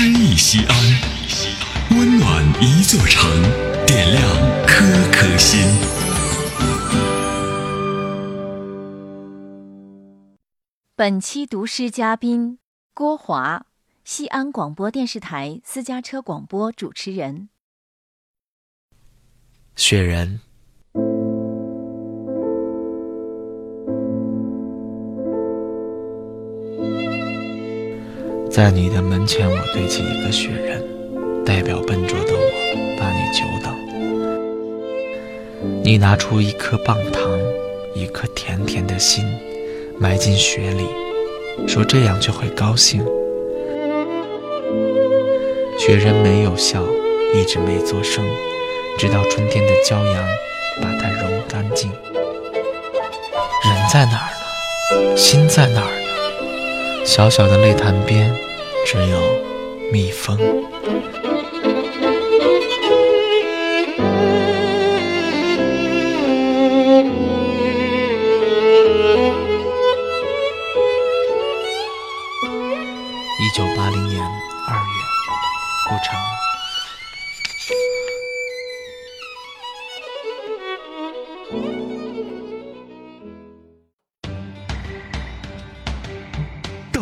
诗意西安，温暖一座城，点亮颗颗心。本期读诗嘉宾郭华，西安广播电视台私家车广播主持人。雪人，在你的门前，我堆起一个雪人，代表笨拙的我，把你久等。你拿出一颗棒糖，一颗甜甜的心，埋进雪里，说这样就会高兴。雪人没有笑，一直没作声。直到春天的骄阳把它揉干净。人在哪儿呢？心在哪儿呢？小小的泪潭边，只有蜜蜂。一九八零年二月，古城。